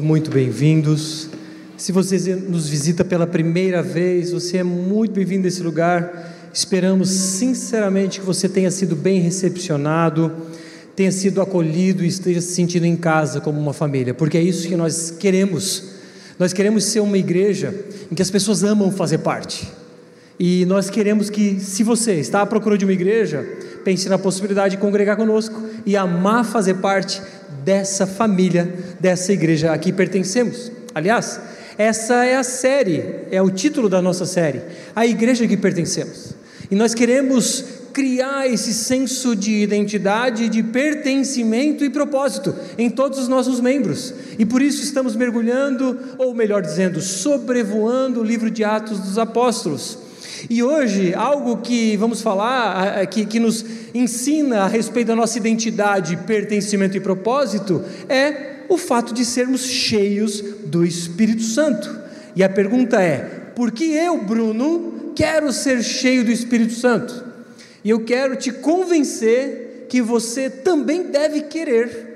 Muito bem-vindos. Se você nos visita pela primeira vez, você é muito bem-vindo a esse lugar. Esperamos sinceramente que você tenha sido bem recepcionado, tenha sido acolhido e esteja se sentindo em casa como uma família, porque é isso que nós queremos. Nós queremos ser uma igreja em que as pessoas amam fazer parte. E nós queremos que, se você está à procura de uma igreja, pense na possibilidade de congregar conosco e amar fazer parte dessa família, dessa igreja a que pertencemos. Aliás, essa é a série, é o título da nossa série, a igreja a que pertencemos. E nós queremos criar esse senso de identidade, de pertencimento e propósito em todos os nossos membros. E por isso estamos mergulhando, ou melhor dizendo, sobrevoando o livro de Atos dos Apóstolos. E hoje, algo que vamos falar, que, que nos ensina a respeito da nossa identidade, pertencimento e propósito, é o fato de sermos cheios do Espírito Santo. E a pergunta é: por que eu, Bruno, quero ser cheio do Espírito Santo? E eu quero te convencer que você também deve querer.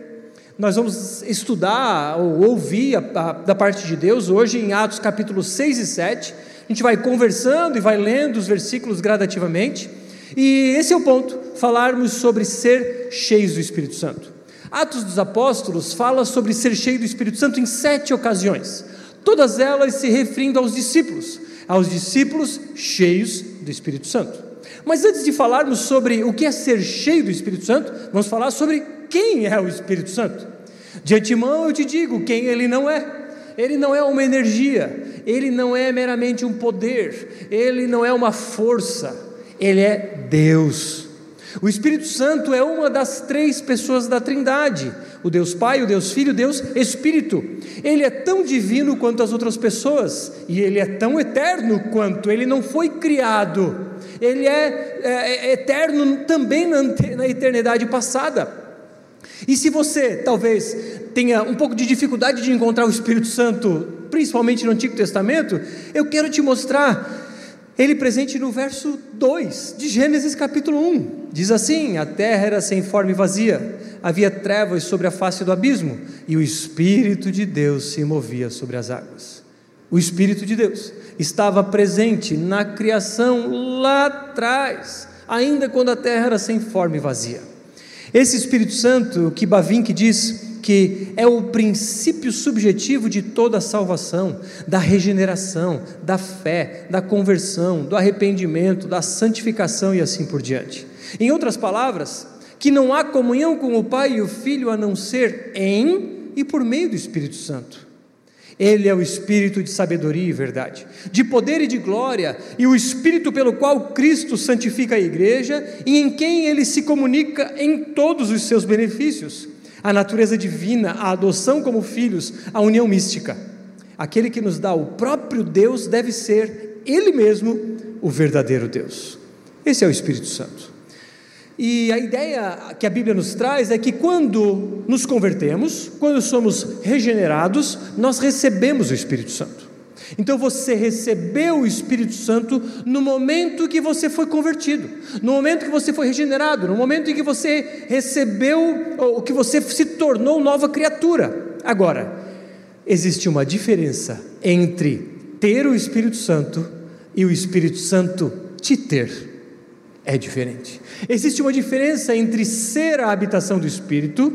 Nós vamos estudar ou ouvir a, a, da parte de Deus hoje em Atos capítulos 6 e 7 a gente vai conversando e vai lendo os versículos gradativamente. E esse é o ponto, falarmos sobre ser cheios do Espírito Santo. Atos dos Apóstolos fala sobre ser cheio do Espírito Santo em sete ocasiões, todas elas se referindo aos discípulos, aos discípulos cheios do Espírito Santo. Mas antes de falarmos sobre o que é ser cheio do Espírito Santo, vamos falar sobre quem é o Espírito Santo. De antemão eu te digo quem ele não é. Ele não é uma energia, ele não é meramente um poder, ele não é uma força, ele é Deus. O Espírito Santo é uma das três pessoas da Trindade: o Deus Pai, o Deus Filho, o Deus Espírito. Ele é tão divino quanto as outras pessoas e ele é tão eterno quanto ele não foi criado. Ele é, é, é eterno também na, na eternidade passada. E se você talvez tenha um pouco de dificuldade de encontrar o Espírito Santo, principalmente no Antigo Testamento, eu quero te mostrar ele presente no verso 2 de Gênesis capítulo 1. Diz assim: A terra era sem forma e vazia, havia trevas sobre a face do abismo, e o Espírito de Deus se movia sobre as águas. O Espírito de Deus estava presente na criação lá atrás, ainda quando a terra era sem forma e vazia. Esse Espírito Santo que Bavinck diz que é o princípio subjetivo de toda a salvação, da regeneração, da fé, da conversão, do arrependimento, da santificação e assim por diante. Em outras palavras, que não há comunhão com o Pai e o Filho a não ser em e por meio do Espírito Santo. Ele é o espírito de sabedoria e verdade, de poder e de glória, e o espírito pelo qual Cristo santifica a igreja e em quem ele se comunica em todos os seus benefícios. A natureza divina, a adoção como filhos, a união mística. Aquele que nos dá o próprio Deus deve ser ele mesmo o verdadeiro Deus. Esse é o Espírito Santo. E a ideia que a Bíblia nos traz é que quando nos convertemos, quando somos regenerados, nós recebemos o Espírito Santo. Então você recebeu o Espírito Santo no momento que você foi convertido, no momento que você foi regenerado, no momento em que você recebeu, ou que você se tornou nova criatura. Agora, existe uma diferença entre ter o Espírito Santo e o Espírito Santo te ter é diferente. Existe uma diferença entre ser a habitação do Espírito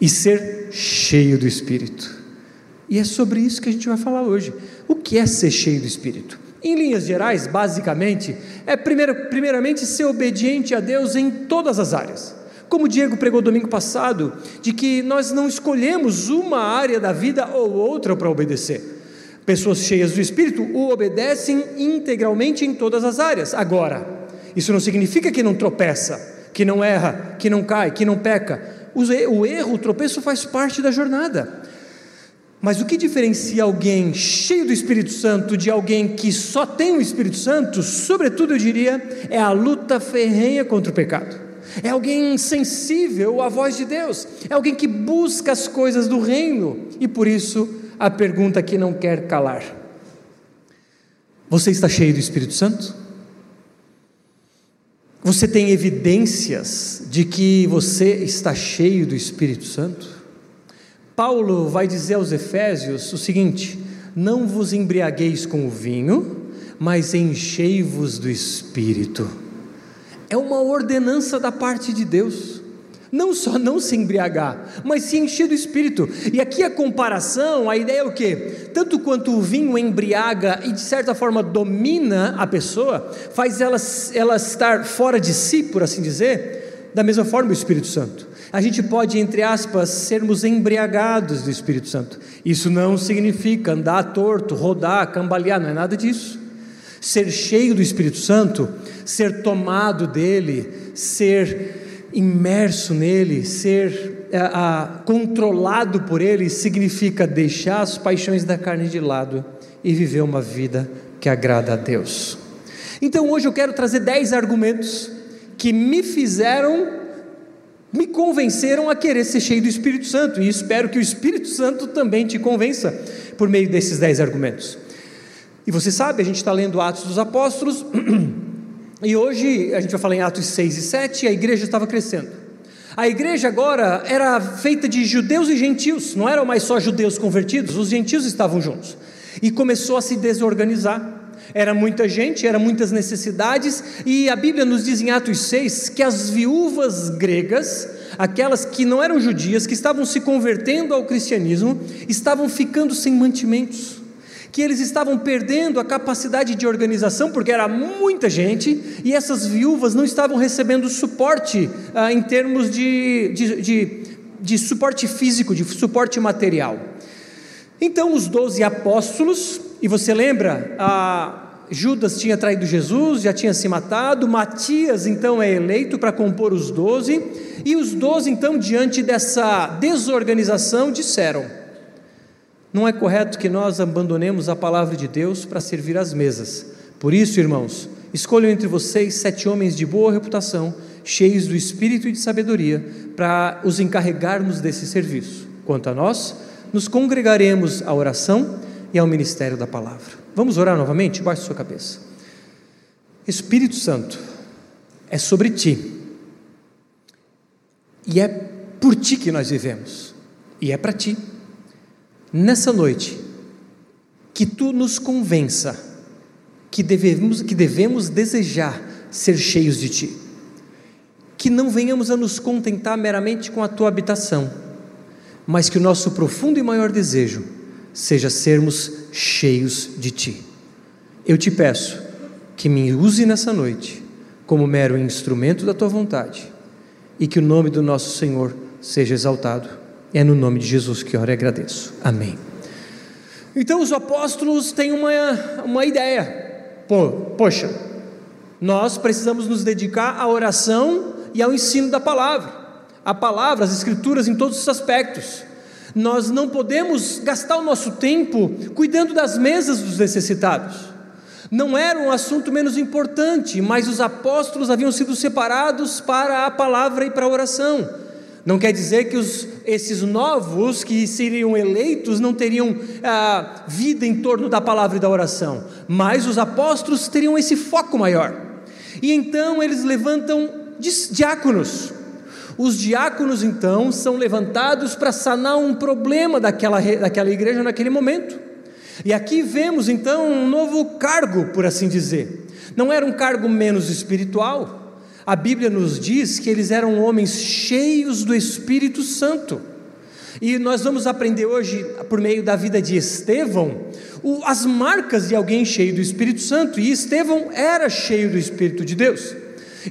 e ser cheio do Espírito. E é sobre isso que a gente vai falar hoje. O que é ser cheio do Espírito? Em linhas gerais, basicamente, é primeiro, primeiramente ser obediente a Deus em todas as áreas. Como o Diego pregou domingo passado, de que nós não escolhemos uma área da vida ou outra para obedecer. Pessoas cheias do Espírito o obedecem integralmente em todas as áreas. Agora, isso não significa que não tropeça, que não erra, que não cai, que não peca. O erro, o tropeço faz parte da jornada. Mas o que diferencia alguém cheio do Espírito Santo de alguém que só tem o Espírito Santo, sobretudo eu diria, é a luta ferrenha contra o pecado. É alguém sensível à voz de Deus, é alguém que busca as coisas do reino, e por isso a pergunta que não quer calar: Você está cheio do Espírito Santo? Você tem evidências de que você está cheio do Espírito Santo? Paulo vai dizer aos Efésios o seguinte: Não vos embriagueis com o vinho, mas enchei-vos do espírito. É uma ordenança da parte de Deus. Não só não se embriagar, mas se encher do espírito. E aqui a comparação, a ideia é o quê? Tanto quanto o vinho embriaga e de certa forma domina a pessoa, faz ela, ela estar fora de si, por assim dizer, da mesma forma o Espírito Santo. A gente pode, entre aspas, sermos embriagados do Espírito Santo. Isso não significa andar torto, rodar, cambalear, não é nada disso. Ser cheio do Espírito Santo, ser tomado dele, ser imerso nele, ser a, a, controlado por ele, significa deixar as paixões da carne de lado e viver uma vida que agrada a Deus. Então hoje eu quero trazer dez argumentos que me fizeram, me convenceram a querer ser cheio do Espírito Santo, e espero que o Espírito Santo também te convença por meio desses dez argumentos. E você sabe, a gente está lendo Atos dos Apóstolos, e hoje a gente vai falar em Atos 6 e 7, e a igreja estava crescendo. A igreja agora era feita de judeus e gentios, não eram mais só judeus convertidos, os gentios estavam juntos. E começou a se desorganizar. Era muita gente, eram muitas necessidades, e a Bíblia nos diz em Atos 6 que as viúvas gregas, aquelas que não eram judias, que estavam se convertendo ao cristianismo, estavam ficando sem mantimentos que eles estavam perdendo a capacidade de organização, porque era muita gente, e essas viúvas não estavam recebendo suporte ah, em termos de, de, de, de suporte físico, de suporte material. Então, os doze apóstolos, e você lembra, ah, Judas tinha traído Jesus, já tinha se matado, Matias então é eleito para compor os doze, e os doze, então, diante dessa desorganização, disseram: não é correto que nós abandonemos a palavra de Deus para servir às mesas. Por isso, irmãos, escolham entre vocês sete homens de boa reputação, cheios do espírito e de sabedoria, para os encarregarmos desse serviço. Quanto a nós, nos congregaremos à oração e ao ministério da palavra. Vamos orar novamente? Baixe sua cabeça. Espírito Santo, é sobre ti. E é por ti que nós vivemos. E é para ti nessa noite, que tu nos convença que devemos, que devemos desejar ser cheios de ti, que não venhamos a nos contentar meramente com a tua habitação, mas que o nosso profundo e maior desejo seja sermos cheios de ti. Eu te peço que me use nessa noite como mero instrumento da tua vontade e que o nome do nosso Senhor seja exaltado é no nome de Jesus que oro e agradeço. Amém. Então os apóstolos têm uma, uma ideia. Pô, poxa, nós precisamos nos dedicar à oração e ao ensino da palavra. A palavra, as escrituras em todos os aspectos. Nós não podemos gastar o nosso tempo cuidando das mesas dos necessitados. Não era um assunto menos importante, mas os apóstolos haviam sido separados para a palavra e para a oração. Não quer dizer que os, esses novos que seriam eleitos não teriam ah, vida em torno da palavra e da oração, mas os apóstolos teriam esse foco maior. E então eles levantam diáconos. Os diáconos então são levantados para sanar um problema daquela, daquela igreja naquele momento. E aqui vemos então um novo cargo, por assim dizer. Não era um cargo menos espiritual, a Bíblia nos diz que eles eram homens cheios do Espírito Santo. E nós vamos aprender hoje, por meio da vida de Estevão, as marcas de alguém cheio do Espírito Santo. E Estevão era cheio do Espírito de Deus.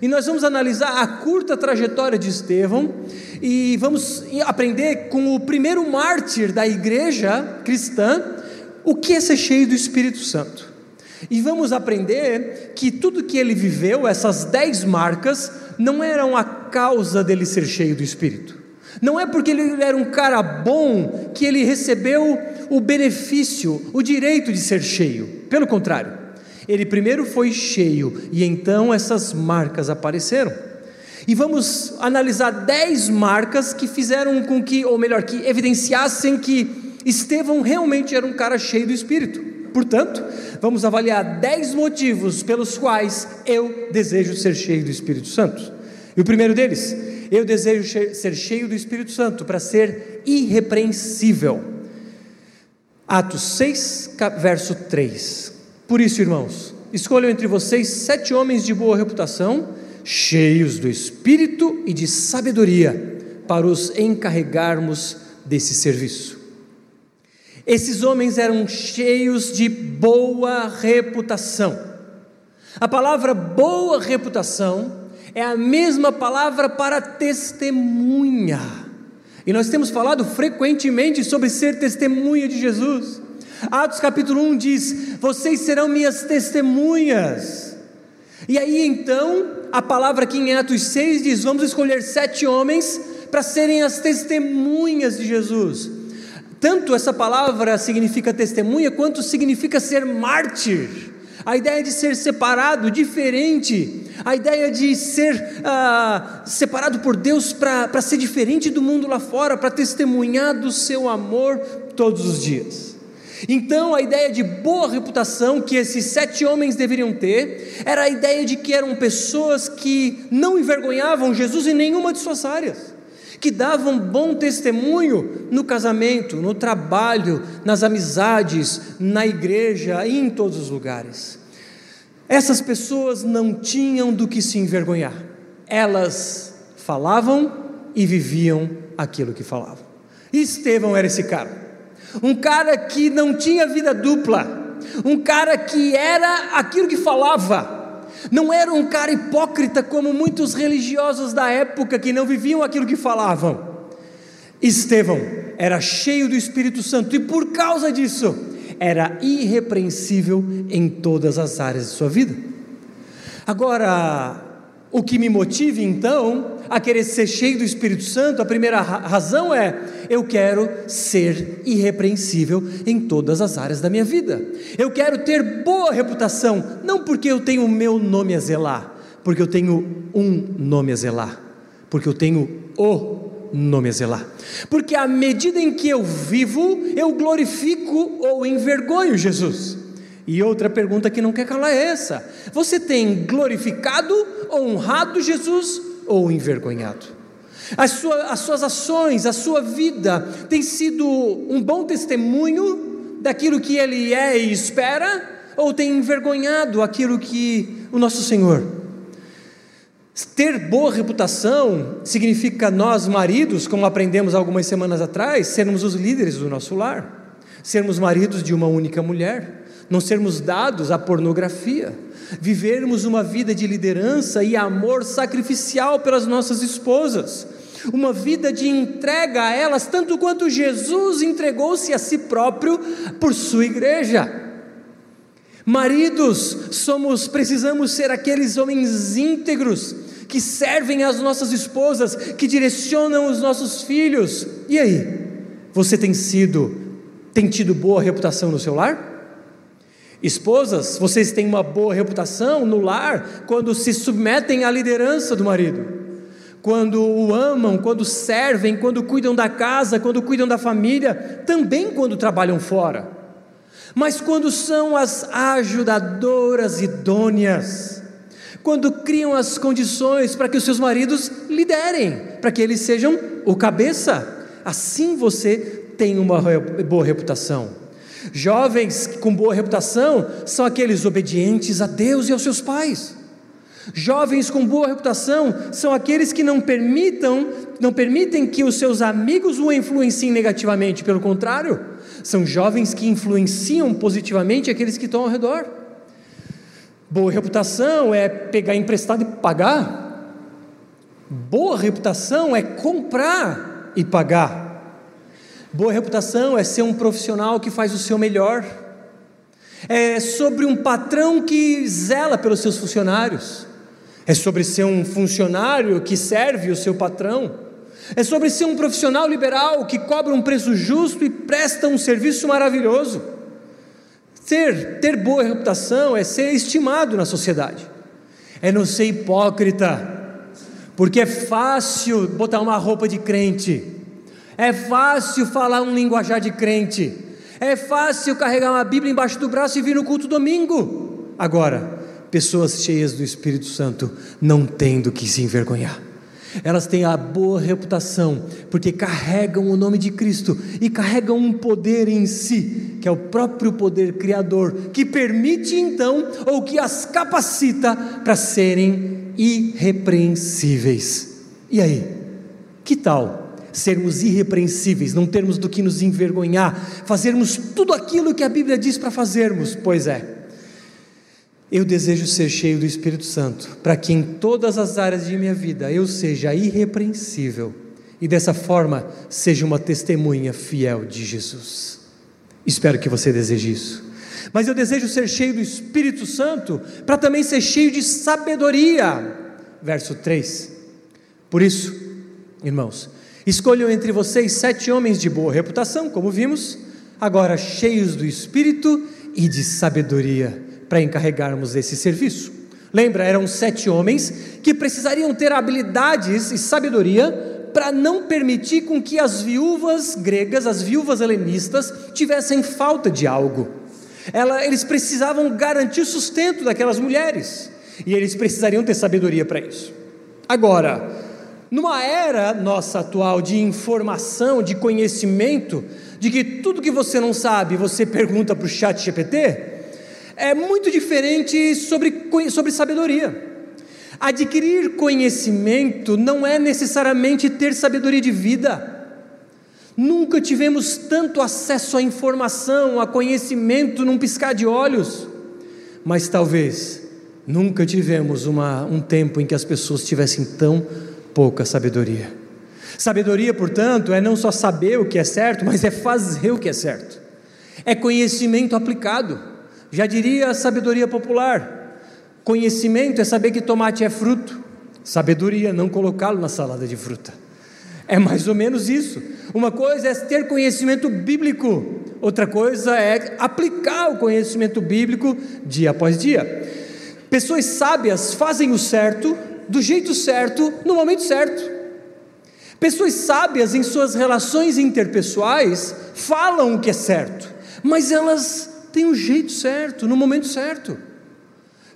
E nós vamos analisar a curta trajetória de Estevão e vamos aprender com o primeiro mártir da igreja cristã o que é ser cheio do Espírito Santo. E vamos aprender que tudo que ele viveu, essas dez marcas, não eram a causa dele ser cheio do Espírito. Não é porque ele era um cara bom que ele recebeu o benefício, o direito de ser cheio. Pelo contrário, ele primeiro foi cheio e então essas marcas apareceram. E vamos analisar dez marcas que fizeram com que, ou melhor, que evidenciassem que Estevão realmente era um cara cheio do Espírito. Portanto, vamos avaliar dez motivos pelos quais eu desejo ser cheio do Espírito Santo. E o primeiro deles eu desejo ser cheio do Espírito Santo para ser irrepreensível. Atos 6, verso 3. Por isso, irmãos, escolham entre vocês sete homens de boa reputação, cheios do Espírito e de sabedoria, para os encarregarmos desse serviço. Esses homens eram cheios de boa reputação. A palavra boa reputação é a mesma palavra para testemunha. E nós temos falado frequentemente sobre ser testemunha de Jesus. Atos capítulo 1 diz: Vocês serão minhas testemunhas. E aí então, a palavra aqui em Atos 6 diz: Vamos escolher sete homens para serem as testemunhas de Jesus. Tanto essa palavra significa testemunha, quanto significa ser mártir. A ideia de ser separado, diferente, a ideia de ser ah, separado por Deus para ser diferente do mundo lá fora, para testemunhar do seu amor todos os dias. Então, a ideia de boa reputação que esses sete homens deveriam ter era a ideia de que eram pessoas que não envergonhavam Jesus em nenhuma de suas áreas, que davam bom testemunho no casamento, no trabalho, nas amizades, na igreja e em todos os lugares. Essas pessoas não tinham do que se envergonhar, elas falavam e viviam aquilo que falavam. Estevão era esse cara um cara que não tinha vida dupla, um cara que era aquilo que falava, não era um cara hipócrita como muitos religiosos da época que não viviam aquilo que falavam. Estevão era cheio do Espírito Santo e por causa disso era irrepreensível em todas as áreas de sua vida. Agora, o que me motive então a querer ser cheio do Espírito Santo, a primeira razão é: eu quero ser irrepreensível em todas as áreas da minha vida. Eu quero ter boa reputação, não porque eu tenho o meu nome a zelar, porque eu tenho um nome a zelar, porque eu tenho o nome a zelar. Porque à medida em que eu vivo, eu glorifico ou envergonho Jesus. E outra pergunta que não quer calar é essa: você tem glorificado, honrado Jesus ou envergonhado? As, sua, as suas ações, a sua vida tem sido um bom testemunho daquilo que Ele é e espera, ou tem envergonhado aquilo que o nosso Senhor? Ter boa reputação significa nós, maridos, como aprendemos algumas semanas atrás, sermos os líderes do nosso lar, sermos maridos de uma única mulher não sermos dados à pornografia, vivermos uma vida de liderança e amor sacrificial pelas nossas esposas, uma vida de entrega a elas, tanto quanto Jesus entregou-se a si próprio por sua igreja. Maridos, somos, precisamos ser aqueles homens íntegros que servem as nossas esposas, que direcionam os nossos filhos. E aí? Você tem sido, tem tido boa reputação no seu lar? Esposas, vocês têm uma boa reputação no lar quando se submetem à liderança do marido, quando o amam, quando servem, quando cuidam da casa, quando cuidam da família, também quando trabalham fora. Mas quando são as ajudadoras idôneas, quando criam as condições para que os seus maridos liderem, para que eles sejam o cabeça, assim você tem uma boa reputação. Jovens com boa reputação são aqueles obedientes a Deus e aos seus pais. Jovens com boa reputação são aqueles que não permitam, não permitem que os seus amigos o influenciem negativamente, pelo contrário, são jovens que influenciam positivamente aqueles que estão ao redor. Boa reputação é pegar emprestado e pagar. Boa reputação é comprar e pagar. Boa reputação é ser um profissional que faz o seu melhor. É sobre um patrão que zela pelos seus funcionários. É sobre ser um funcionário que serve o seu patrão. É sobre ser um profissional liberal que cobra um preço justo e presta um serviço maravilhoso. Ter, ter boa reputação é ser estimado na sociedade. É não ser hipócrita, porque é fácil botar uma roupa de crente é fácil falar um linguajar de crente. É fácil carregar uma Bíblia embaixo do braço e vir no culto domingo. Agora, pessoas cheias do Espírito Santo não têm do que se envergonhar. Elas têm a boa reputação, porque carregam o nome de Cristo e carregam um poder em si, que é o próprio poder criador, que permite então, ou que as capacita para serem irrepreensíveis. E aí? Que tal sermos irrepreensíveis, não termos do que nos envergonhar, fazermos tudo aquilo que a Bíblia diz para fazermos? Pois é. Eu desejo ser cheio do Espírito Santo, para que em todas as áreas de minha vida eu seja irrepreensível e dessa forma seja uma testemunha fiel de Jesus. Espero que você deseje isso. Mas eu desejo ser cheio do Espírito Santo para também ser cheio de sabedoria. Verso 3. Por isso, irmãos, escolham entre vocês sete homens de boa reputação, como vimos, agora cheios do Espírito e de sabedoria para encarregarmos esse serviço. Lembra, eram sete homens que precisariam ter habilidades e sabedoria para não permitir com que as viúvas gregas, as viúvas helenistas, tivessem falta de algo. Ela, eles precisavam garantir o sustento daquelas mulheres e eles precisariam ter sabedoria para isso. Agora, numa era nossa atual de informação, de conhecimento, de que tudo que você não sabe você pergunta para o chat GPT, é muito diferente sobre, sobre sabedoria. Adquirir conhecimento não é necessariamente ter sabedoria de vida. Nunca tivemos tanto acesso à informação, a conhecimento num piscar de olhos, mas talvez nunca tivemos uma, um tempo em que as pessoas tivessem tão pouca sabedoria. Sabedoria, portanto, é não só saber o que é certo, mas é fazer o que é certo. É conhecimento aplicado. Já diria a sabedoria popular: conhecimento é saber que tomate é fruto, sabedoria não colocá-lo na salada de fruta. É mais ou menos isso. Uma coisa é ter conhecimento bíblico, outra coisa é aplicar o conhecimento bíblico dia após dia. Pessoas sábias fazem o certo, do jeito certo, no momento certo. Pessoas sábias em suas relações interpessoais falam o que é certo, mas elas tem o jeito certo, no momento certo.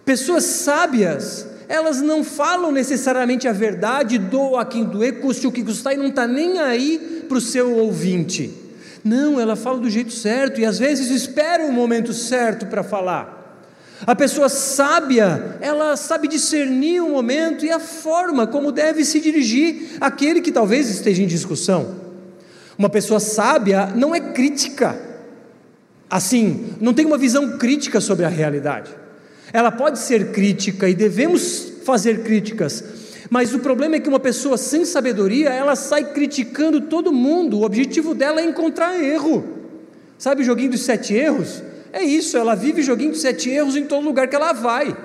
Pessoas sábias, elas não falam necessariamente a verdade, doa a quem doer, custe o que custar, e não está nem aí para o seu ouvinte. Não, ela fala do jeito certo e às vezes espera o momento certo para falar. A pessoa sábia, ela sabe discernir o momento e a forma como deve se dirigir àquele que talvez esteja em discussão. Uma pessoa sábia não é crítica, assim, não tem uma visão crítica sobre a realidade. Ela pode ser crítica e devemos fazer críticas, mas o problema é que uma pessoa sem sabedoria, ela sai criticando todo mundo. O objetivo dela é encontrar erro. Sabe o joguinho dos sete erros? É isso, ela vive joguinho dos sete erros em todo lugar que ela vai.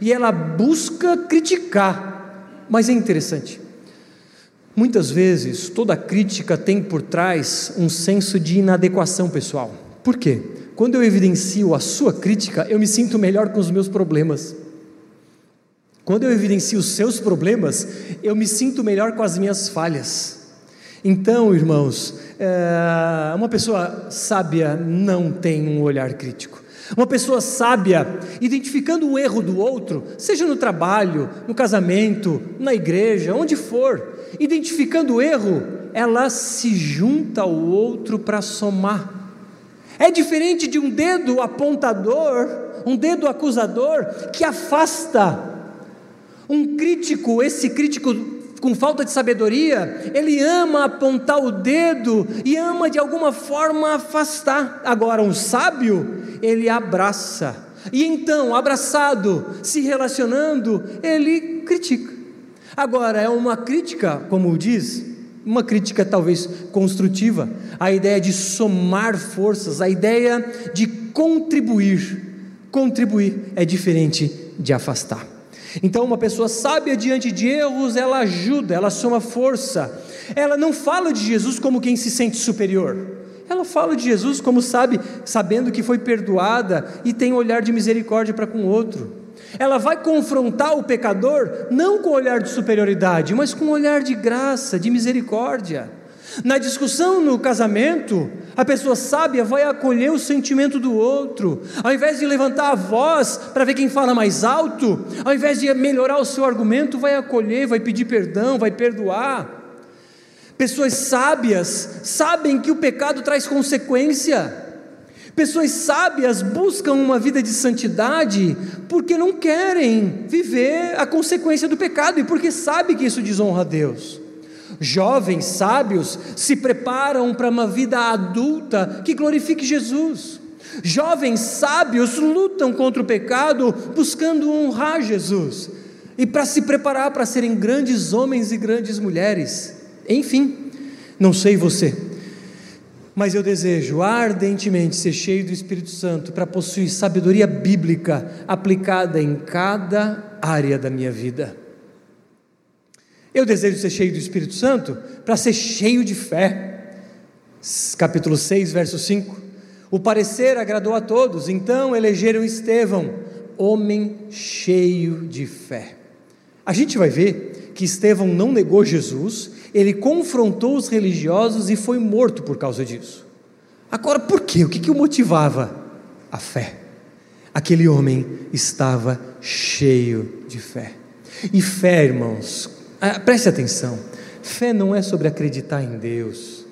E ela busca criticar. Mas é interessante. Muitas vezes, toda crítica tem por trás um senso de inadequação pessoal. Por quê? Quando eu evidencio a sua crítica, eu me sinto melhor com os meus problemas. Quando eu evidencio os seus problemas, eu me sinto melhor com as minhas falhas. Então, irmãos, é, uma pessoa sábia não tem um olhar crítico. Uma pessoa sábia, identificando o erro do outro, seja no trabalho, no casamento, na igreja, onde for, identificando o erro, ela se junta ao outro para somar. É diferente de um dedo apontador, um dedo acusador que afasta. Um crítico, esse crítico com falta de sabedoria, ele ama apontar o dedo e ama de alguma forma afastar. Agora, um sábio, ele abraça. E então, abraçado, se relacionando, ele critica. Agora, é uma crítica, como diz, uma crítica talvez construtiva, a ideia de somar forças, a ideia de contribuir. Contribuir é diferente de afastar. Então, uma pessoa sábia diante de erros, ela ajuda, ela soma força. Ela não fala de Jesus como quem se sente superior. Ela fala de Jesus como sabe, sabendo que foi perdoada e tem olhar de misericórdia para com o outro. Ela vai confrontar o pecador não com olhar de superioridade, mas com olhar de graça, de misericórdia. Na discussão no casamento, a pessoa sábia vai acolher o sentimento do outro, ao invés de levantar a voz para ver quem fala mais alto, ao invés de melhorar o seu argumento, vai acolher, vai pedir perdão, vai perdoar. Pessoas sábias sabem que o pecado traz consequência. Pessoas sábias buscam uma vida de santidade porque não querem viver a consequência do pecado e porque sabem que isso desonra a Deus. Jovens sábios se preparam para uma vida adulta que glorifique Jesus. Jovens sábios lutam contra o pecado buscando honrar Jesus e para se preparar para serem grandes homens e grandes mulheres. Enfim, não sei você, mas eu desejo ardentemente ser cheio do Espírito Santo para possuir sabedoria bíblica aplicada em cada área da minha vida. Eu desejo ser cheio do Espírito Santo para ser cheio de fé. Capítulo 6, verso 5. O parecer agradou a todos, então elegeram Estevão, homem cheio de fé. A gente vai ver que Estevão não negou Jesus ele confrontou os religiosos e foi morto por causa disso. Agora, por quê? O que, que o motivava? A fé. Aquele homem estava cheio de fé. E fé, irmãos, ah, preste atenção: fé não é sobre acreditar em Deus.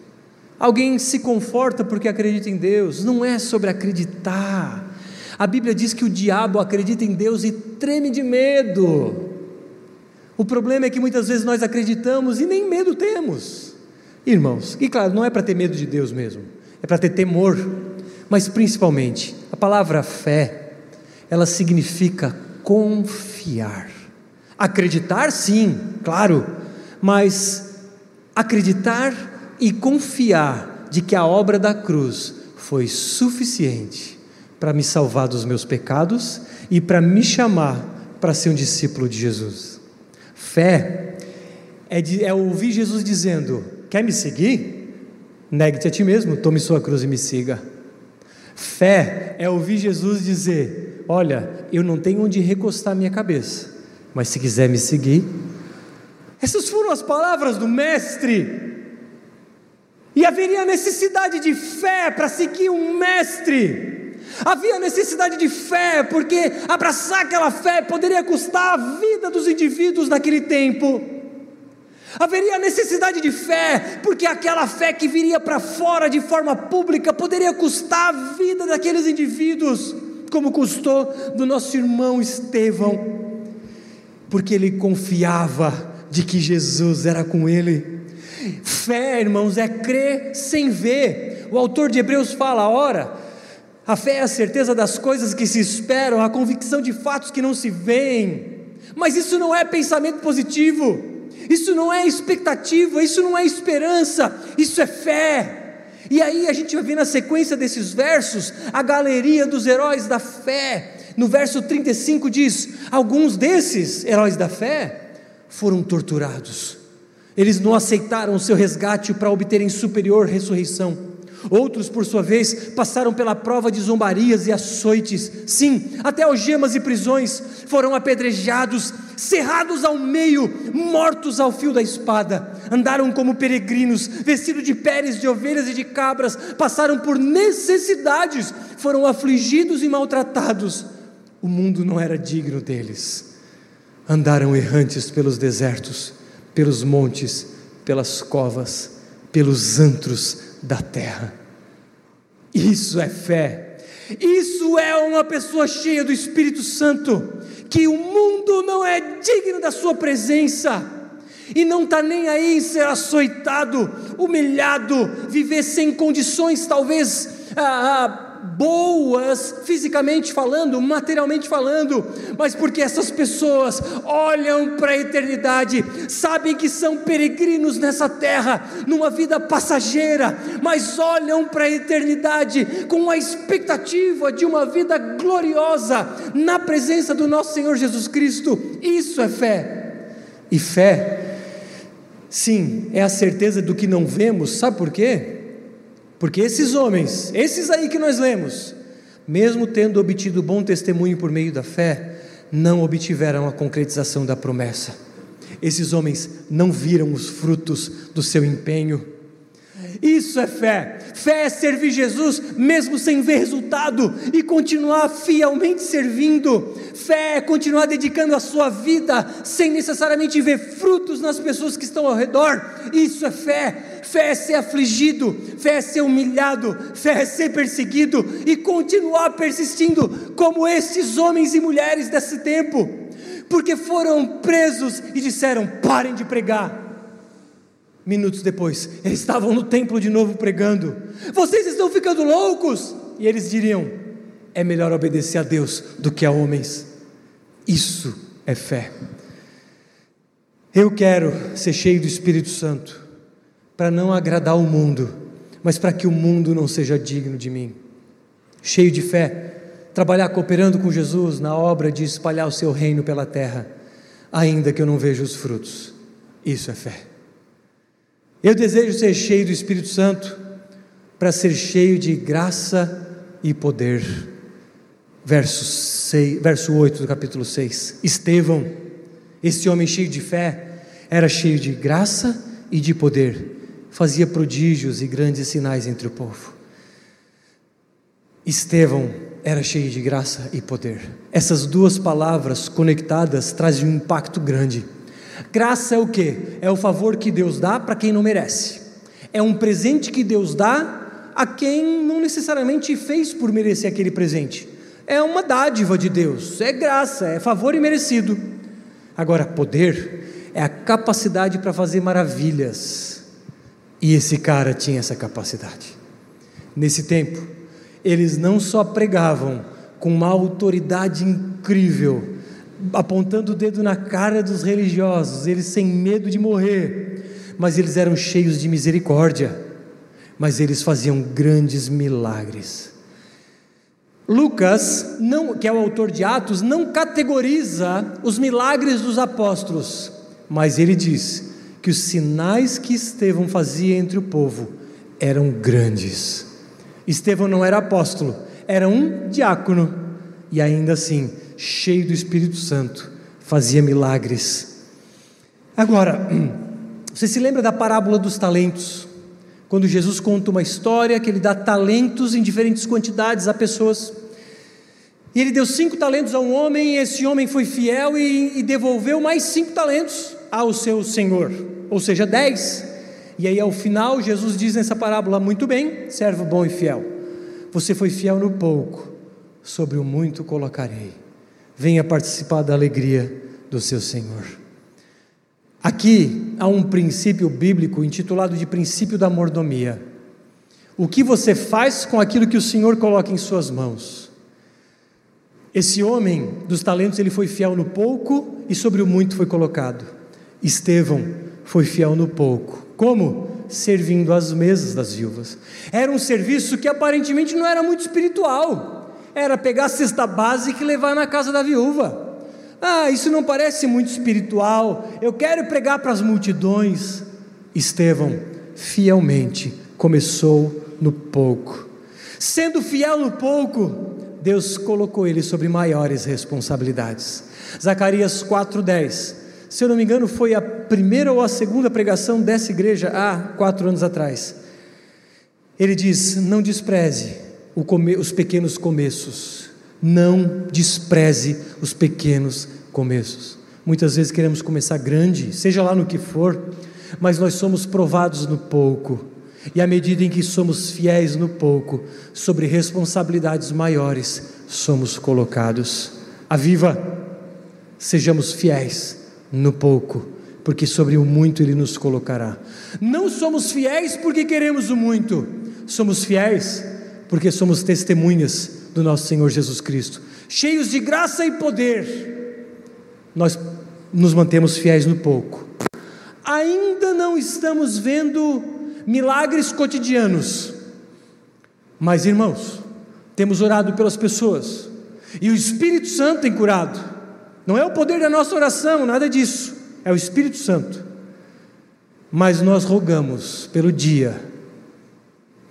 Alguém se conforta porque acredita em Deus, não é sobre acreditar. A Bíblia diz que o diabo acredita em Deus e treme de medo. O problema é que muitas vezes nós acreditamos e nem medo temos. Irmãos, e claro, não é para ter medo de Deus mesmo, é para ter temor, mas principalmente, a palavra fé, ela significa confiar. Acreditar, sim, claro, mas acreditar e confiar de que a obra da cruz foi suficiente para me salvar dos meus pecados e para me chamar para ser um discípulo de Jesus. Fé é, de, é ouvir Jesus dizendo: Quer me seguir? Negue-te a ti mesmo, tome sua cruz e me siga. Fé é ouvir Jesus dizer: Olha, eu não tenho onde recostar minha cabeça, mas se quiser me seguir. Essas foram as palavras do Mestre. E haveria necessidade de fé para seguir um Mestre. Havia necessidade de fé, porque abraçar aquela fé poderia custar a vida dos indivíduos naquele tempo. Haveria necessidade de fé, porque aquela fé que viria para fora de forma pública poderia custar a vida daqueles indivíduos, como custou do nosso irmão Estevão, porque ele confiava de que Jesus era com ele. Fé, irmãos, é crer sem ver. O autor de Hebreus fala: ora, a fé é a certeza das coisas que se esperam, a convicção de fatos que não se veem. Mas isso não é pensamento positivo, isso não é expectativa, isso não é esperança, isso é fé. E aí a gente vai ver na sequência desses versos a galeria dos heróis da fé. No verso 35 diz: Alguns desses heróis da fé foram torturados. Eles não aceitaram o seu resgate para obterem superior ressurreição. Outros, por sua vez, passaram pela prova de zombarias e açoites. Sim, até algemas e prisões foram apedrejados, cerrados ao meio, mortos ao fio da espada. Andaram como peregrinos, vestidos de peles de ovelhas e de cabras, passaram por necessidades, foram afligidos e maltratados. O mundo não era digno deles. Andaram errantes pelos desertos, pelos montes, pelas covas, pelos antros da terra. Isso é fé. Isso é uma pessoa cheia do Espírito Santo, que o mundo não é digno da sua presença e não está nem aí em ser açoitado, humilhado, viver sem condições, talvez. Ah, ah, boas, fisicamente falando, materialmente falando, mas porque essas pessoas olham para a eternidade, sabem que são peregrinos nessa terra, numa vida passageira, mas olham para a eternidade com a expectativa de uma vida gloriosa na presença do nosso Senhor Jesus Cristo. Isso é fé. E fé, sim, é a certeza do que não vemos, sabe por quê? Porque esses homens, esses aí que nós lemos, mesmo tendo obtido bom testemunho por meio da fé, não obtiveram a concretização da promessa. Esses homens não viram os frutos do seu empenho. Isso é fé. Fé é servir Jesus mesmo sem ver resultado e continuar fielmente servindo. Fé é continuar dedicando a sua vida sem necessariamente ver frutos nas pessoas que estão ao redor. Isso é fé. Fé é ser afligido, fé é ser humilhado, fé é ser perseguido e continuar persistindo como esses homens e mulheres desse tempo, porque foram presos e disseram: parem de pregar Minutos depois, eles estavam no templo de novo pregando. Vocês estão ficando loucos! E eles diriam: é melhor obedecer a Deus do que a homens. Isso é fé. Eu quero ser cheio do Espírito Santo, para não agradar o mundo, mas para que o mundo não seja digno de mim. Cheio de fé, trabalhar cooperando com Jesus na obra de espalhar o seu reino pela terra, ainda que eu não veja os frutos. Isso é fé. Eu desejo ser cheio do Espírito Santo para ser cheio de graça e poder. Verso, 6, verso 8 do capítulo 6. Estevão, esse homem cheio de fé, era cheio de graça e de poder, fazia prodígios e grandes sinais entre o povo. Estevão era cheio de graça e poder. Essas duas palavras conectadas trazem um impacto grande. Graça é o que? É o favor que Deus dá para quem não merece. É um presente que Deus dá a quem não necessariamente fez por merecer aquele presente. É uma dádiva de Deus, é graça, é favor imerecido. Agora, poder é a capacidade para fazer maravilhas. E esse cara tinha essa capacidade. Nesse tempo, eles não só pregavam com uma autoridade incrível, apontando o dedo na cara dos religiosos, eles sem medo de morrer, mas eles eram cheios de misericórdia, mas eles faziam grandes milagres. Lucas, não, que é o autor de Atos, não categoriza os milagres dos apóstolos, mas ele diz que os sinais que Estevão fazia entre o povo eram grandes. Estevão não era apóstolo, era um diácono, e ainda assim cheio do Espírito Santo, fazia milagres. Agora, você se lembra da parábola dos talentos? Quando Jesus conta uma história que ele dá talentos em diferentes quantidades a pessoas. E ele deu cinco talentos a um homem, e esse homem foi fiel e, e devolveu mais cinco talentos ao seu senhor, ou seja, dez. E aí ao final, Jesus diz nessa parábola: Muito bem, servo bom e fiel, você foi fiel no pouco, sobre o muito colocarei venha participar da alegria do seu Senhor. Aqui há um princípio bíblico intitulado de princípio da mordomia. O que você faz com aquilo que o Senhor coloca em suas mãos? Esse homem dos talentos, ele foi fiel no pouco e sobre o muito foi colocado. Estevão foi fiel no pouco. Como? Servindo às mesas das viúvas. Era um serviço que aparentemente não era muito espiritual era pegar a cesta básica e levar na casa da viúva. Ah, isso não parece muito espiritual. Eu quero pregar para as multidões. Estevão, fielmente, começou no pouco. Sendo fiel no pouco, Deus colocou ele sobre maiores responsabilidades. Zacarias 4,10. Se eu não me engano, foi a primeira ou a segunda pregação dessa igreja há quatro anos atrás. Ele diz: Não despreze os pequenos começos. Não despreze os pequenos começos. Muitas vezes queremos começar grande, seja lá no que for, mas nós somos provados no pouco. E à medida em que somos fiéis no pouco, sobre responsabilidades maiores somos colocados. A viva, sejamos fiéis no pouco, porque sobre o muito Ele nos colocará. Não somos fiéis porque queremos o muito, somos fiéis porque somos testemunhas do nosso Senhor Jesus Cristo, cheios de graça e poder. Nós nos mantemos fiéis no pouco. Ainda não estamos vendo milagres cotidianos, mas irmãos, temos orado pelas pessoas e o Espírito Santo tem curado. Não é o poder da nossa oração, nada disso, é o Espírito Santo. Mas nós rogamos pelo dia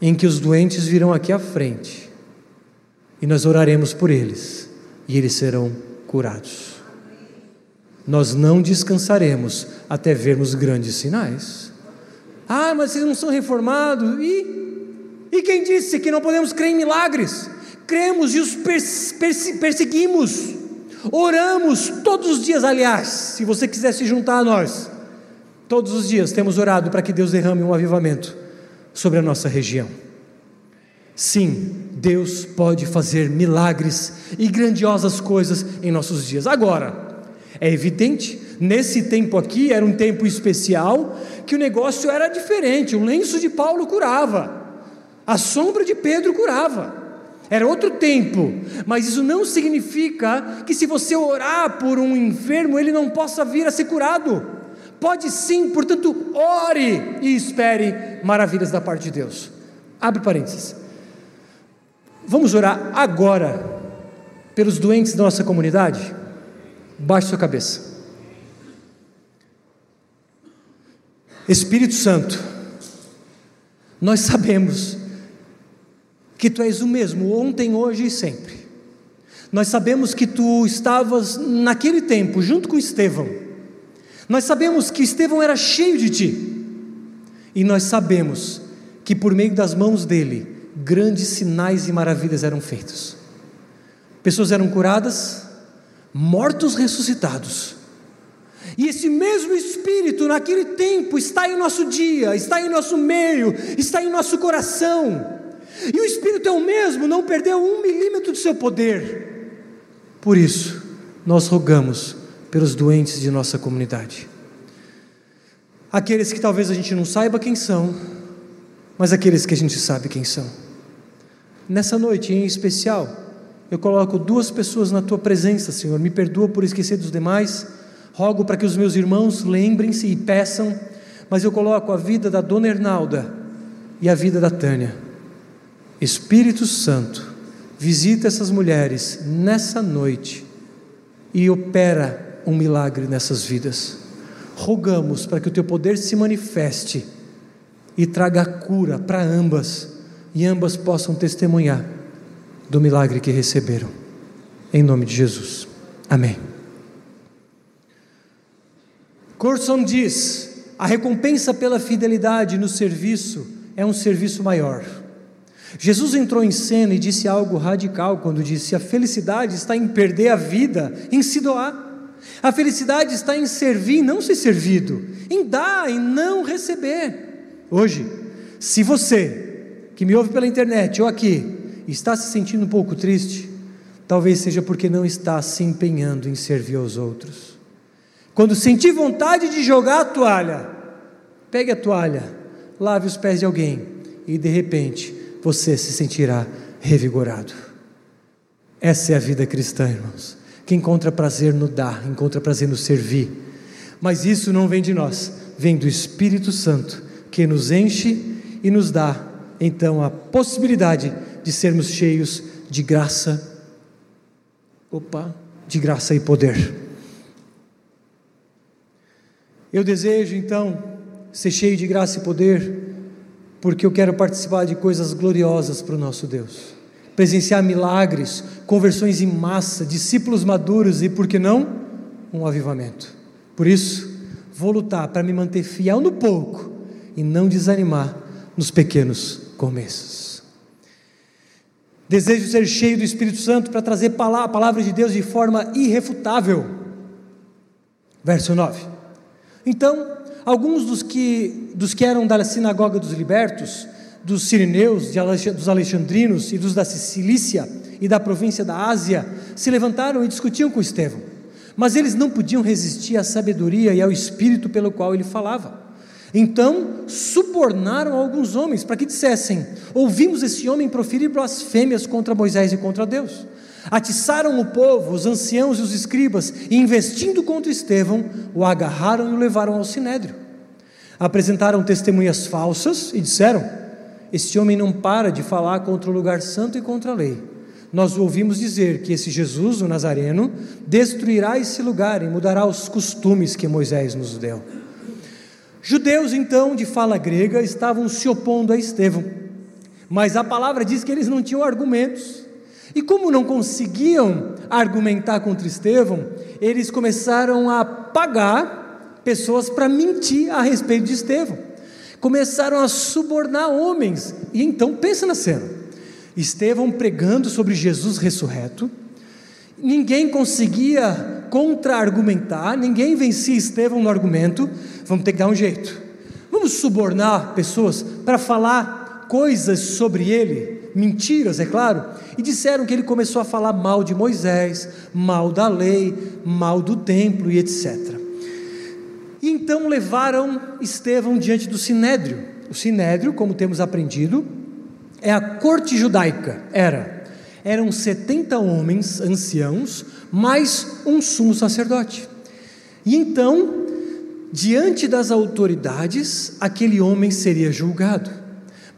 em que os doentes virão aqui à frente e nós oraremos por eles e eles serão curados. Nós não descansaremos até vermos grandes sinais. Ah, mas vocês não são reformados. E e quem disse que não podemos crer em milagres? Cremos e os perseguimos. Oramos todos os dias, aliás, se você quiser se juntar a nós, todos os dias temos orado para que Deus derrame um avivamento sobre a nossa região. Sim, Deus pode fazer milagres e grandiosas coisas em nossos dias. Agora, é evidente, nesse tempo aqui era um tempo especial que o negócio era diferente. O lenço de Paulo curava. A sombra de Pedro curava. Era outro tempo, mas isso não significa que se você orar por um enfermo, ele não possa vir a ser curado. Pode sim, portanto, ore e espere maravilhas da parte de Deus. Abre parênteses. Vamos orar agora pelos doentes da nossa comunidade? Baixe sua cabeça. Espírito Santo, nós sabemos que tu és o mesmo ontem, hoje e sempre. Nós sabemos que tu estavas naquele tempo junto com Estevão. Nós sabemos que Estevão era cheio de ti. E nós sabemos que por meio das mãos dele, grandes sinais e maravilhas eram feitos. Pessoas eram curadas, mortos ressuscitados. E esse mesmo Espírito, naquele tempo, está em nosso dia, está em nosso meio, está em nosso coração. E o Espírito é o mesmo, não perdeu um milímetro do seu poder. Por isso, nós rogamos pelos doentes de nossa comunidade. Aqueles que talvez a gente não saiba quem são, mas aqueles que a gente sabe quem são. Nessa noite em especial, eu coloco duas pessoas na tua presença, Senhor. Me perdoa por esquecer dos demais. Rogo para que os meus irmãos lembrem-se e peçam, mas eu coloco a vida da dona Hernalda e a vida da Tânia Espírito Santo, visita essas mulheres nessa noite e opera um milagre nessas vidas. Rogamos para que o teu poder se manifeste e traga cura para ambas e ambas possam testemunhar do milagre que receberam. Em nome de Jesus. Amém. Corson diz: a recompensa pela fidelidade no serviço é um serviço maior. Jesus entrou em cena e disse algo radical quando disse: A felicidade está em perder a vida, em se doar. A felicidade está em servir e não ser servido, em dar e não receber. Hoje, se você, que me ouve pela internet ou aqui, está se sentindo um pouco triste, talvez seja porque não está se empenhando em servir aos outros. Quando sentir vontade de jogar a toalha, pegue a toalha, lave os pés de alguém e de repente você se sentirá revigorado. Essa é a vida cristã, irmãos. Que encontra prazer no dar, encontra prazer no servir. Mas isso não vem de nós, vem do Espírito Santo, que nos enche e nos dá, então, a possibilidade de sermos cheios de graça, opa, de graça e poder. Eu desejo, então, ser cheio de graça e poder porque eu quero participar de coisas gloriosas para o nosso Deus. Presenciar milagres, conversões em massa, discípulos maduros e, por que não, um avivamento. Por isso, vou lutar para me manter fiel no pouco e não desanimar nos pequenos começos. Desejo ser cheio do Espírito Santo para trazer a palavra de Deus de forma irrefutável. Verso 9. Então, alguns dos que, dos que eram da sinagoga dos libertos, dos sirineus, dos alexandrinos e dos da Cilícia e da província da Ásia, se levantaram e discutiam com Estevão. Mas eles não podiam resistir à sabedoria e ao espírito pelo qual ele falava. Então subornaram alguns homens para que dissessem: Ouvimos esse homem proferir blasfêmias contra Moisés e contra Deus. Atiçaram o povo, os anciãos e os escribas, e investindo contra Estevão, o agarraram e o levaram ao sinédrio. Apresentaram testemunhas falsas e disseram: Este homem não para de falar contra o lugar santo e contra a lei. Nós ouvimos dizer que esse Jesus, o Nazareno, destruirá esse lugar e mudará os costumes que Moisés nos deu. Judeus, então, de fala grega, estavam se opondo a Estevão, mas a palavra diz que eles não tinham argumentos e como não conseguiam argumentar contra Estevão, eles começaram a pagar pessoas para mentir a respeito de Estevão. começaram a subornar homens. E então pensa na cena: Estevão pregando sobre Jesus ressurreto, ninguém conseguia contra-argumentar, ninguém vencia Estevão no argumento, vamos ter que dar um jeito. Vamos subornar pessoas para falar coisas sobre ele, mentiras, é claro, e disseram que ele começou a falar mal de Moisés, mal da lei, mal do templo e etc. E então levaram Estevão diante do sinédrio. O sinédrio, como temos aprendido, é a corte judaica. Era. Eram 70 homens anciãos, mais um sumo sacerdote. E então, diante das autoridades, aquele homem seria julgado.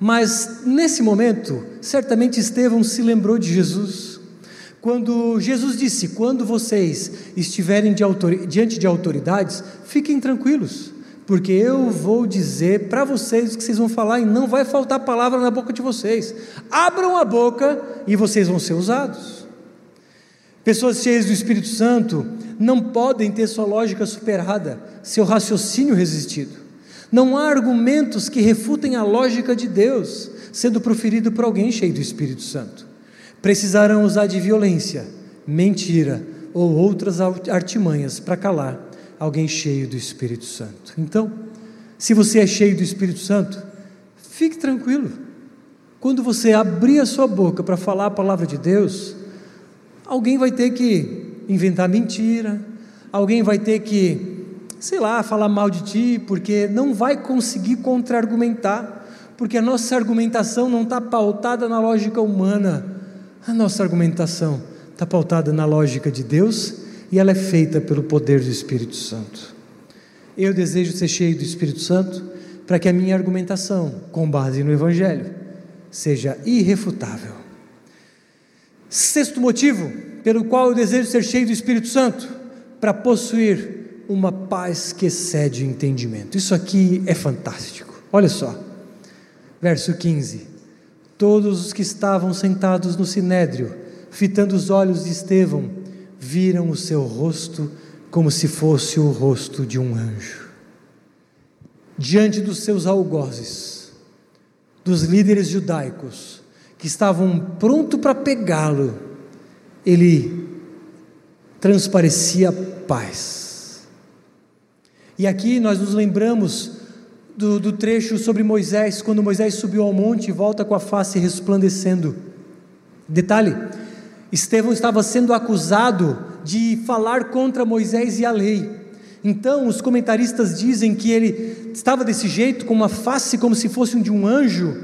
Mas nesse momento, certamente Estevão se lembrou de Jesus. Quando Jesus disse: Quando vocês estiverem de diante de autoridades, fiquem tranquilos, porque eu vou dizer para vocês o que vocês vão falar e não vai faltar palavra na boca de vocês. Abram a boca e vocês vão ser usados. Pessoas cheias do Espírito Santo não podem ter sua lógica superada, seu raciocínio resistido. Não há argumentos que refutem a lógica de Deus sendo proferido por alguém cheio do Espírito Santo. Precisarão usar de violência, mentira ou outras artimanhas para calar alguém cheio do Espírito Santo. Então, se você é cheio do Espírito Santo, fique tranquilo. Quando você abrir a sua boca para falar a palavra de Deus, alguém vai ter que inventar mentira, alguém vai ter que sei lá, falar mal de ti, porque não vai conseguir contra-argumentar, porque a nossa argumentação não está pautada na lógica humana, a nossa argumentação está pautada na lógica de Deus e ela é feita pelo poder do Espírito Santo. Eu desejo ser cheio do Espírito Santo para que a minha argumentação, com base no Evangelho, seja irrefutável. Sexto motivo pelo qual eu desejo ser cheio do Espírito Santo, para possuir uma paz que excede o entendimento. Isso aqui é fantástico. Olha só, verso 15: Todos os que estavam sentados no sinédrio, fitando os olhos de Estevão, viram o seu rosto como se fosse o rosto de um anjo. Diante dos seus algozes, dos líderes judaicos, que estavam prontos para pegá-lo, ele transparecia paz e aqui nós nos lembramos do, do, trecho sobre Moisés, quando Moisés subiu ao monte e volta com a face resplandecendo. Detalhe: Estevão estava sendo acusado de falar contra Moisés e a lei. Então, os comentaristas dizem que ele estava desse jeito, com uma face como se fosse de um anjo,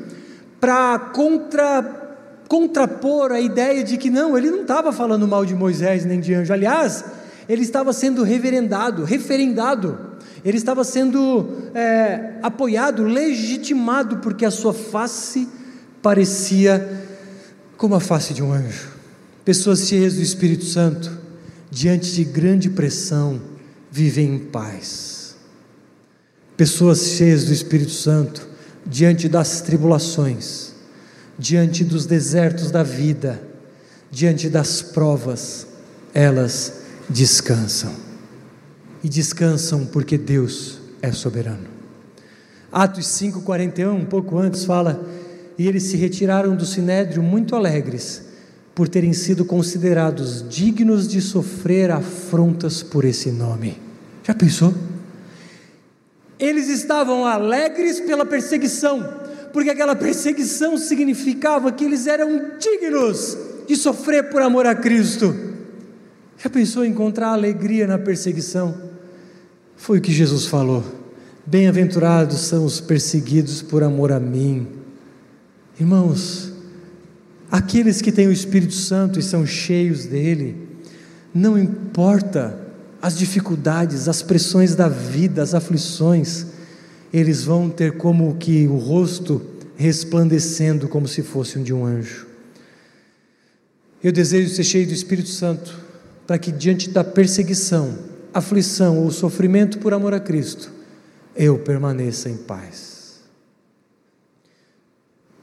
para contra, contrapor a ideia de que não, ele não estava falando mal de Moisés nem de anjo. Aliás, ele estava sendo reverendado, referendado ele estava sendo é, apoiado, legitimado, porque a sua face parecia como a face de um anjo. Pessoas cheias do Espírito Santo, diante de grande pressão, vivem em paz. Pessoas cheias do Espírito Santo, diante das tribulações, diante dos desertos da vida, diante das provas, elas descansam e descansam porque Deus é soberano. Atos 5:41, um pouco antes fala: "E eles se retiraram do sinédrio muito alegres, por terem sido considerados dignos de sofrer afrontas por esse nome." Já pensou? Eles estavam alegres pela perseguição, porque aquela perseguição significava que eles eram dignos de sofrer por amor a Cristo. Já pensou em encontrar alegria na perseguição? Foi o que Jesus falou. Bem-aventurados são os perseguidos por amor a mim. Irmãos, aqueles que têm o Espírito Santo e são cheios dele, não importa as dificuldades, as pressões da vida, as aflições, eles vão ter como que o rosto resplandecendo como se fosse um de um anjo. Eu desejo ser cheio do Espírito Santo, para que diante da perseguição, aflição ou sofrimento por amor a Cristo, eu permaneça em paz.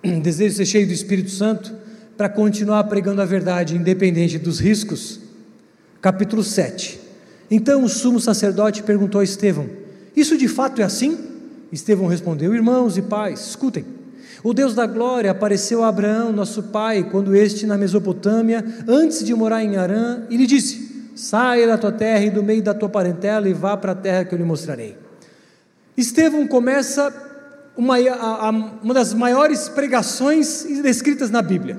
Desejo ser cheio do Espírito Santo para continuar pregando a verdade, independente dos riscos. Capítulo 7. Então o sumo sacerdote perguntou a Estevão: Isso de fato é assim? Estevão respondeu: Irmãos e pais, escutem. O Deus da glória apareceu a Abraão, nosso pai, quando este na Mesopotâmia, antes de morar em Arã, e lhe disse: Saia da tua terra e do meio da tua parentela e vá para a terra que eu lhe mostrarei. Estevão começa uma, a, a, uma das maiores pregações descritas na Bíblia.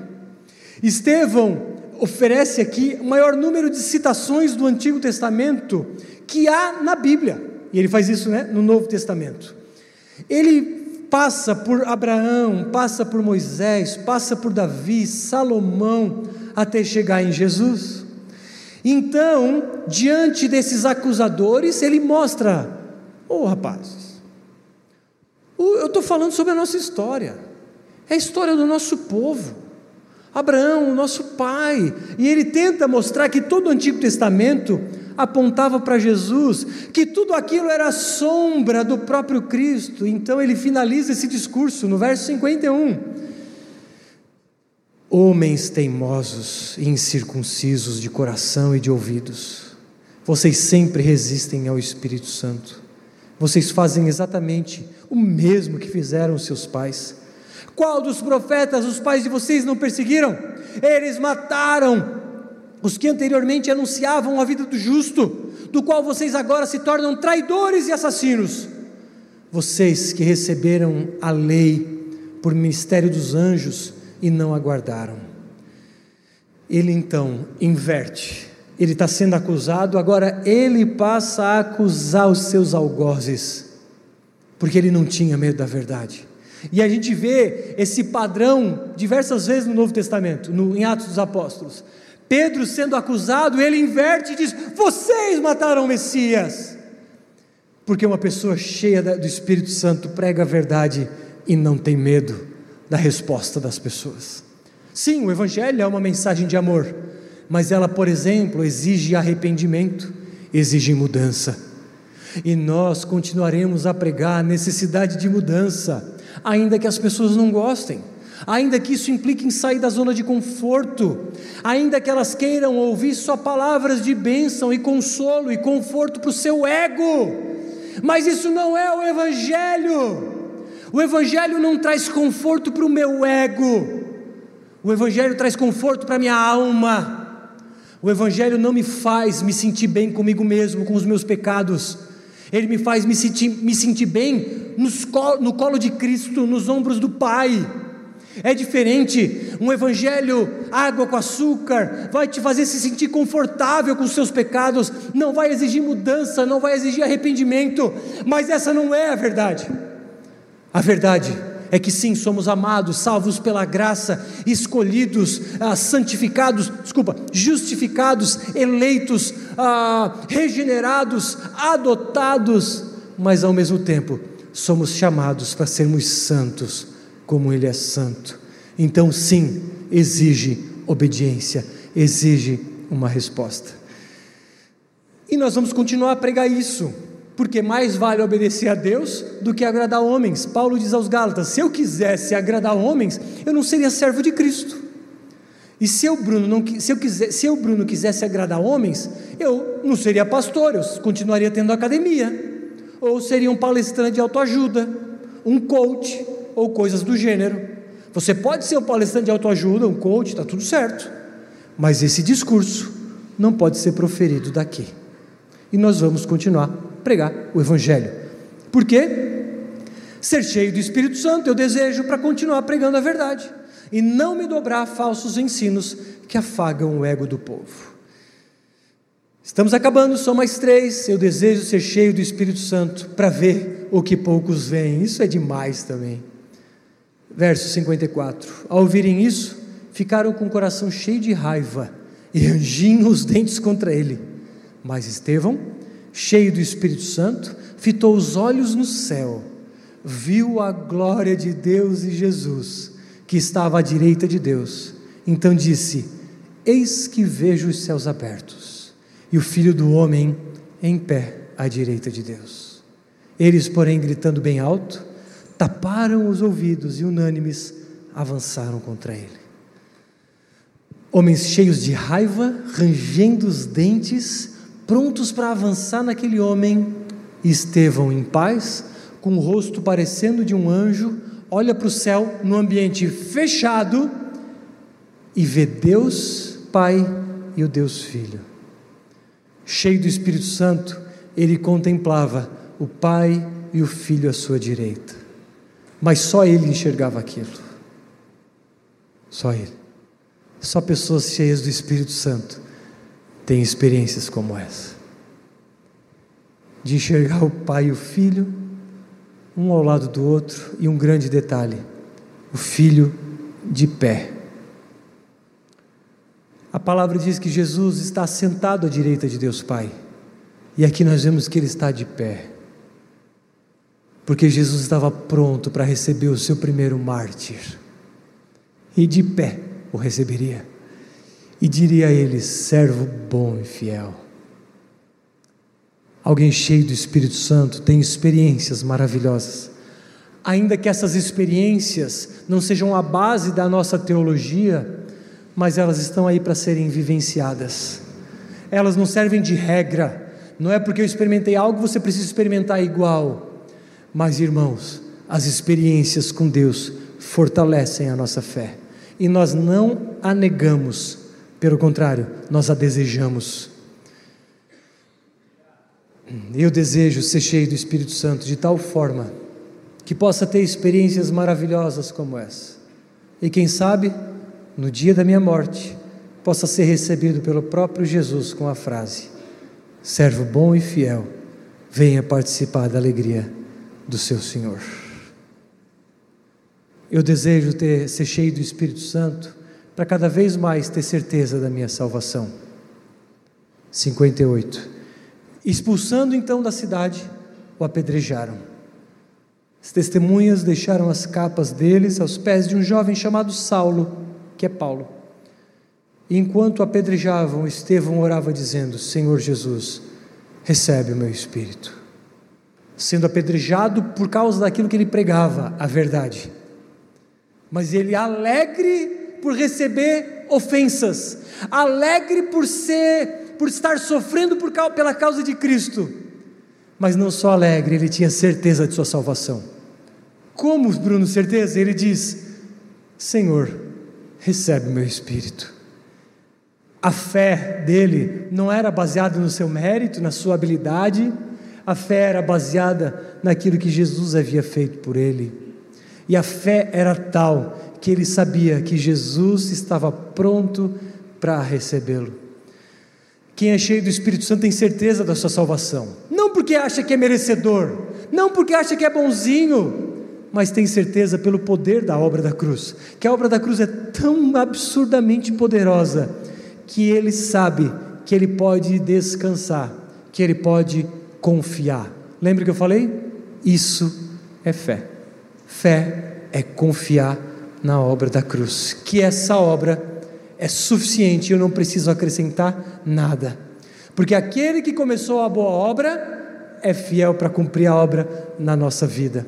Estevão oferece aqui o maior número de citações do Antigo Testamento que há na Bíblia. E ele faz isso né, no Novo Testamento. Ele passa por Abraão, passa por Moisés, passa por Davi, Salomão, até chegar em Jesus. Então, diante desses acusadores, ele mostra: Ô oh, rapazes, eu estou falando sobre a nossa história, é a história do nosso povo. Abraão, o nosso pai, e ele tenta mostrar que todo o Antigo Testamento apontava para Jesus, que tudo aquilo era sombra do próprio Cristo. Então ele finaliza esse discurso no verso 51. Homens teimosos e incircuncisos de coração e de ouvidos, vocês sempre resistem ao Espírito Santo. Vocês fazem exatamente o mesmo que fizeram seus pais. Qual dos profetas os pais de vocês não perseguiram? Eles mataram os que anteriormente anunciavam a vida do justo, do qual vocês agora se tornam traidores e assassinos. Vocês que receberam a lei por ministério dos anjos e não aguardaram. Ele então inverte. Ele está sendo acusado, agora ele passa a acusar os seus algozes, porque ele não tinha medo da verdade. E a gente vê esse padrão diversas vezes no Novo Testamento, no, em Atos dos Apóstolos. Pedro sendo acusado, ele inverte e diz: Vocês mataram o Messias. Porque uma pessoa cheia do Espírito Santo prega a verdade e não tem medo da resposta das pessoas. Sim, o Evangelho é uma mensagem de amor, mas ela, por exemplo, exige arrependimento, exige mudança. E nós continuaremos a pregar a necessidade de mudança, ainda que as pessoas não gostem ainda que isso implique em sair da zona de conforto, ainda que elas queiram ouvir só palavras de bênção e consolo e conforto para o seu ego, mas isso não é o Evangelho. O Evangelho não traz conforto para o meu ego, o Evangelho traz conforto para a minha alma. O Evangelho não me faz me sentir bem comigo mesmo, com os meus pecados. Ele me faz me sentir, me sentir bem no colo de Cristo, nos ombros do Pai. É diferente, um evangelho água com açúcar vai te fazer se sentir confortável com os seus pecados, não vai exigir mudança, não vai exigir arrependimento, mas essa não é a verdade. A verdade é que sim, somos amados, salvos pela graça, escolhidos, ah, santificados, desculpa, justificados, eleitos, ah, regenerados, adotados, mas ao mesmo tempo somos chamados para sermos santos como Ele é santo. Então, sim, exige obediência, exige uma resposta. E nós vamos continuar a pregar isso, porque mais vale obedecer a Deus do que agradar homens. Paulo diz aos Gálatas: se eu quisesse agradar homens, eu não seria servo de Cristo. E se eu, Bruno, não, se eu, quiser, se eu, Bruno, quisesse agradar homens, eu não seria pastor, eu continuaria tendo academia, ou seria um palestrante de autoajuda, um coach, ou coisas do gênero. Você pode ser um palestrante de autoajuda, um coach, está tudo certo, mas esse discurso não pode ser proferido daqui. E nós vamos continuar pregar o Evangelho. Por quê? Ser cheio do Espírito Santo eu desejo para continuar pregando a verdade e não me dobrar a falsos ensinos que afagam o ego do povo. Estamos acabando, só mais três. Eu desejo ser cheio do Espírito Santo para ver o que poucos veem. Isso é demais também. Verso 54: Ao ouvirem isso, ficaram com o coração cheio de raiva e rangiam os dentes contra ele. Mas Estevão, cheio do Espírito Santo, fitou os olhos no céu, viu a glória de Deus e Jesus, que estava à direita de Deus. Então disse: Eis que vejo os céus abertos e o filho do homem em pé à direita de Deus. Eles, porém, gritando bem alto, taparam os ouvidos e, unânimes, avançaram contra ele. Homens cheios de raiva, rangendo os dentes, prontos para avançar naquele homem, Estevão, em paz, com o rosto parecendo de um anjo, olha para o céu no ambiente fechado e vê Deus Pai e o Deus Filho. Cheio do Espírito Santo, ele contemplava o Pai e o Filho à sua direita. Mas só ele enxergava aquilo. Só ele. Só pessoas cheias do Espírito Santo têm experiências como essa. De enxergar o Pai e o Filho, um ao lado do outro, e um grande detalhe: o Filho de pé. A palavra diz que Jesus está sentado à direita de Deus Pai. E aqui nós vemos que ele está de pé. Porque Jesus estava pronto para receber o seu primeiro mártir. E de pé o receberia. E diria a ele: servo bom e fiel. Alguém cheio do Espírito Santo tem experiências maravilhosas. Ainda que essas experiências não sejam a base da nossa teologia, mas elas estão aí para serem vivenciadas. Elas não servem de regra, não é porque eu experimentei algo você precisa experimentar igual. Mas, irmãos, as experiências com Deus fortalecem a nossa fé. E nós não a negamos, pelo contrário, nós a desejamos. Eu desejo ser cheio do Espírito Santo de tal forma que possa ter experiências maravilhosas como essa. E quem sabe, no dia da minha morte, possa ser recebido pelo próprio Jesus com a frase: servo bom e fiel, venha participar da alegria do seu Senhor. Eu desejo ter, ser cheio do Espírito Santo para cada vez mais ter certeza da minha salvação. 58. Expulsando então da cidade, o apedrejaram. As testemunhas deixaram as capas deles aos pés de um jovem chamado Saulo, que é Paulo. E enquanto apedrejavam, Estevão orava dizendo: Senhor Jesus, recebe o meu espírito. Sendo apedrejado por causa daquilo que ele pregava, a verdade. Mas ele alegre por receber ofensas, alegre por ser, por estar sofrendo por, pela causa de Cristo. Mas não só alegre, ele tinha certeza de sua salvação. Como, Bruno, certeza? Ele diz: Senhor, recebe meu espírito. A fé dele não era baseada no seu mérito, na sua habilidade, a fé era baseada naquilo que Jesus havia feito por ele. E a fé era tal que ele sabia que Jesus estava pronto para recebê-lo. Quem é cheio do Espírito Santo tem certeza da sua salvação, não porque acha que é merecedor, não porque acha que é bonzinho, mas tem certeza pelo poder da obra da cruz, que a obra da cruz é tão absurdamente poderosa que ele sabe que ele pode descansar, que ele pode confiar. Lembra que eu falei? Isso é fé. Fé é confiar na obra da cruz, que essa obra é suficiente, eu não preciso acrescentar nada. Porque aquele que começou a boa obra é fiel para cumprir a obra na nossa vida.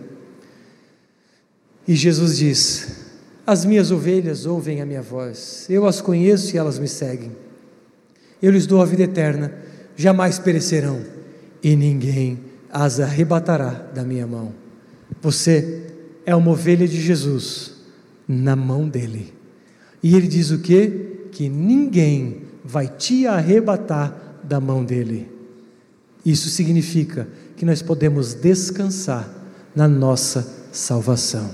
E Jesus diz: as minhas ovelhas ouvem a minha voz, eu as conheço e elas me seguem. Eu lhes dou a vida eterna, jamais perecerão, e ninguém as arrebatará da minha mão. Você é uma ovelha de Jesus na mão dele. E ele diz o que? Que ninguém vai te arrebatar da mão dele. Isso significa que nós podemos descansar na nossa salvação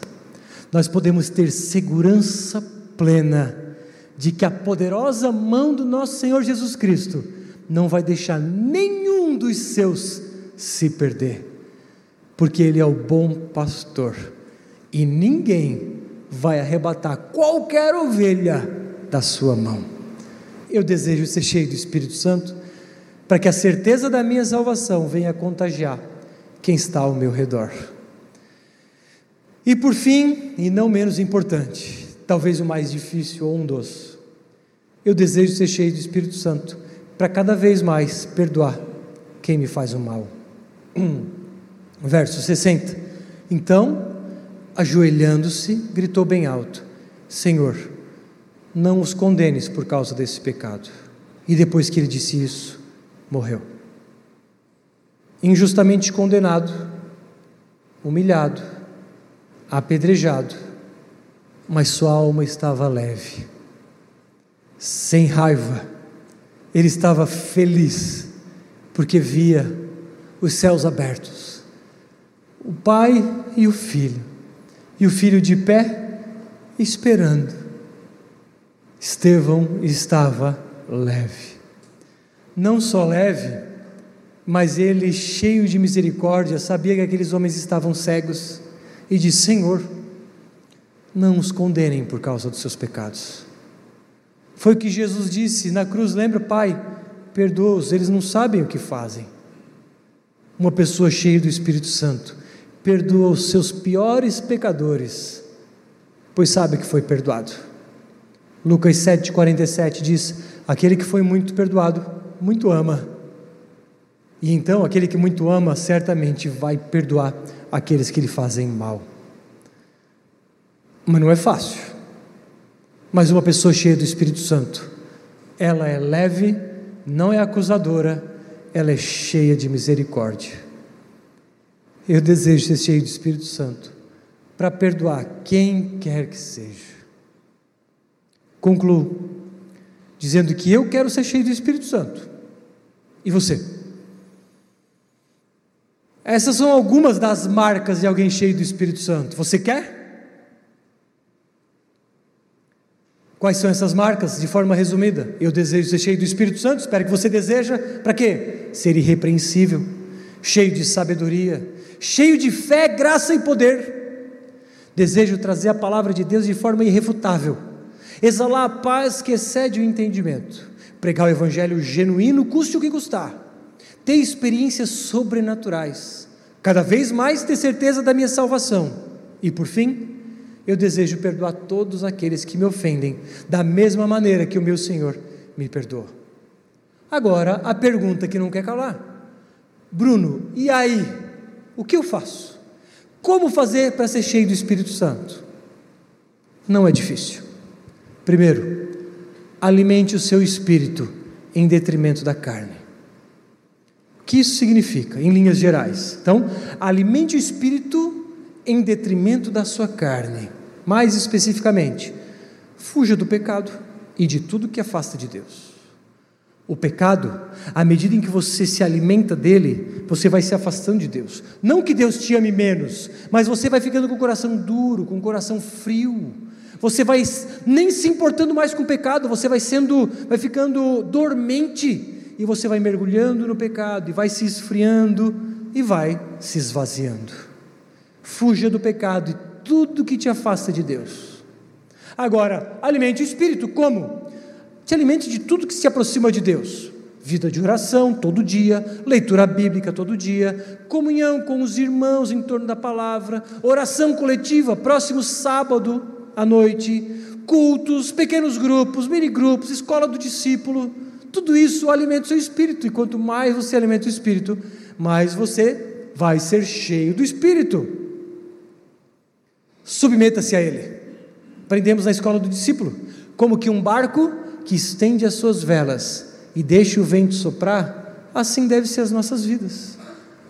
nós podemos ter segurança plena de que a poderosa mão do nosso Senhor Jesus Cristo não vai deixar nenhum dos seus se perder, porque Ele é o bom pastor e ninguém vai arrebatar qualquer ovelha da sua mão. Eu desejo ser cheio do Espírito Santo para que a certeza da minha salvação venha contagiar quem está ao meu redor. E por fim, e não menos importante, talvez o mais difícil ou um dos, eu desejo ser cheio do Espírito Santo para cada vez mais perdoar quem me faz o mal. Verso 60. Então, ajoelhando-se, gritou bem alto: Senhor, não os condenes por causa desse pecado. E depois que ele disse isso, morreu. Injustamente condenado, humilhado, apedrejado, mas sua alma estava leve, sem raiva, ele estava feliz, porque via os céus abertos, o Pai e o Filho, e o Filho de pé, esperando. Estevão estava leve, não só leve, mas ele, cheio de misericórdia, sabia que aqueles homens estavam cegos e disse: Senhor, não os condenem por causa dos seus pecados. Foi o que Jesus disse na cruz: Lembra, Pai, perdoa-os, eles não sabem o que fazem. Uma pessoa cheia do Espírito Santo perdoa os seus piores pecadores, pois sabe que foi perdoado. Lucas 7,47 diz: Aquele que foi muito perdoado, muito ama. E então aquele que muito ama certamente vai perdoar aqueles que lhe fazem mal. Mas não é fácil. Mas uma pessoa cheia do Espírito Santo, ela é leve, não é acusadora, ela é cheia de misericórdia. Eu desejo ser cheio do Espírito Santo para perdoar quem quer que seja. Concluo dizendo que eu quero ser cheio do Espírito Santo. E você? Essas são algumas das marcas de alguém cheio do Espírito Santo. Você quer? Quais são essas marcas? De forma resumida, eu desejo ser cheio do Espírito Santo, espero que você deseja, para quê? Ser irrepreensível, cheio de sabedoria, cheio de fé, graça e poder. Desejo trazer a palavra de Deus de forma irrefutável, exalar a paz que excede o entendimento, pregar o evangelho genuíno, custe o que custar ter experiências sobrenaturais, cada vez mais ter certeza da minha salvação. E por fim, eu desejo perdoar todos aqueles que me ofendem, da mesma maneira que o meu Senhor me perdoa. Agora, a pergunta que não quer calar: Bruno, e aí? O que eu faço? Como fazer para ser cheio do Espírito Santo? Não é difícil. Primeiro, alimente o seu espírito em detrimento da carne. O que isso significa, em linhas gerais? Então, alimente o espírito em detrimento da sua carne. Mais especificamente, fuja do pecado e de tudo que afasta de Deus. O pecado, à medida em que você se alimenta dele, você vai se afastando de Deus. Não que Deus te ame menos, mas você vai ficando com o coração duro, com o coração frio. Você vai nem se importando mais com o pecado, você vai sendo, vai ficando dormente e você vai mergulhando no pecado, e vai se esfriando e vai se esvaziando. Fuja do pecado e tudo que te afasta de Deus. Agora, alimente o espírito, como? Te alimente de tudo que se aproxima de Deus. Vida de oração todo dia, leitura bíblica todo dia, comunhão com os irmãos em torno da palavra, oração coletiva, próximo sábado à noite, cultos, pequenos grupos, mini grupos, escola do discípulo tudo isso alimenta o seu espírito, e quanto mais você alimenta o espírito, mais você vai ser cheio do espírito. Submeta-se a ele. Aprendemos na escola do discípulo, como que um barco que estende as suas velas e deixa o vento soprar, assim deve ser as nossas vidas.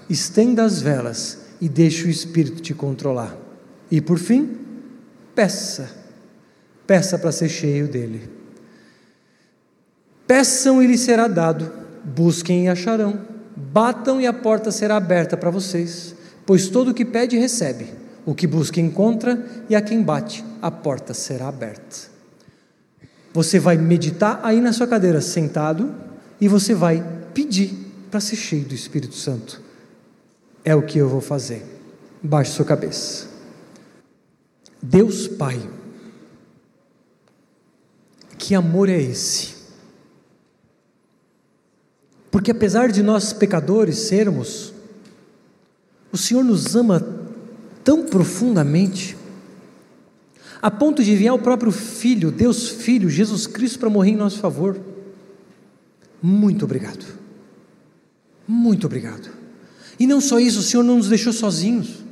Estenda as velas e deixe o espírito te controlar. E por fim, peça. Peça para ser cheio dele. Peçam e lhes será dado, busquem e acharão, batam e a porta será aberta para vocês, pois todo o que pede recebe, o que busca encontra, e a quem bate a porta será aberta. Você vai meditar aí na sua cadeira sentado e você vai pedir para ser cheio do Espírito Santo. É o que eu vou fazer. Baixe sua cabeça. Deus Pai, que amor é esse? Porque apesar de nós pecadores sermos, o Senhor nos ama tão profundamente, a ponto de enviar o próprio Filho, Deus Filho, Jesus Cristo, para morrer em nosso favor. Muito obrigado. Muito obrigado. E não só isso, o Senhor não nos deixou sozinhos.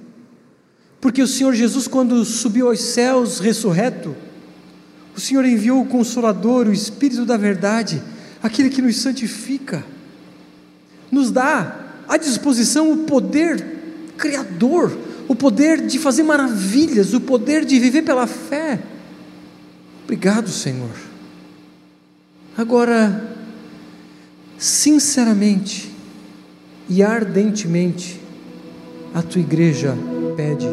Porque o Senhor Jesus, quando subiu aos céus ressurreto, o Senhor enviou o Consolador, o Espírito da Verdade, aquele que nos santifica nos dá à disposição o poder criador, o poder de fazer maravilhas, o poder de viver pela fé. Obrigado, Senhor. Agora, sinceramente e ardentemente, a tua igreja pede